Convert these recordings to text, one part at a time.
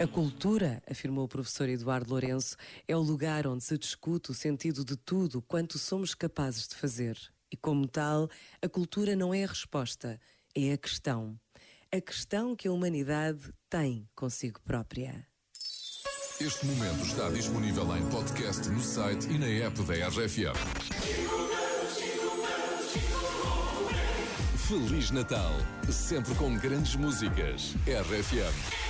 A cultura, afirmou o professor Eduardo Lourenço, é o lugar onde se discute o sentido de tudo quanto somos capazes de fazer. E como tal, a cultura não é a resposta, é a questão. A questão que a humanidade tem consigo própria. Este momento está disponível em podcast no site e na app da RFM. Feliz Natal, sempre com grandes músicas. RFM.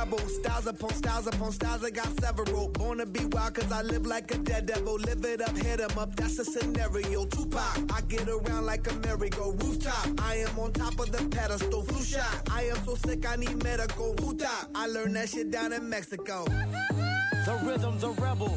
rebel, styles upon styles upon styles. I got several. Born to be wild, cause I live like a dead devil. Live it up, hit 'em up, that's a scenario. Tupac, I get around like a merry-go rooftop. I am on top of the pedestal, flu shot. I am so sick, I need medical. Huta, I learned that shit down in Mexico. The rhythm's a rebel.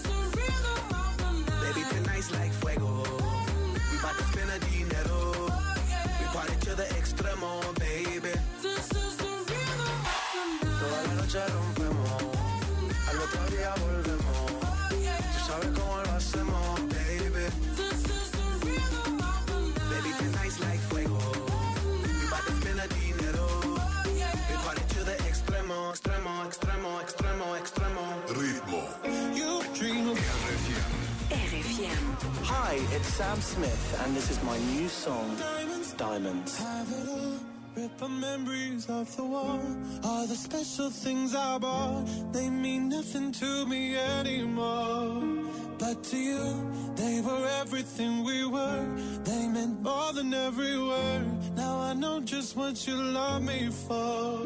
Baby, like fuego. We bout to spend the dinero. We party to the extremo, baby. Toda la noche rompemos, al otro día volvemos. Tú sabes cómo Hi, it's Sam Smith, and this is my new song, diamonds. Diamonds. Have it all, rip memories off the wall. All the special things I bought, they mean nothing to me anymore. But to you, they were everything we were. They meant more than every word. Now I know just what you love me for.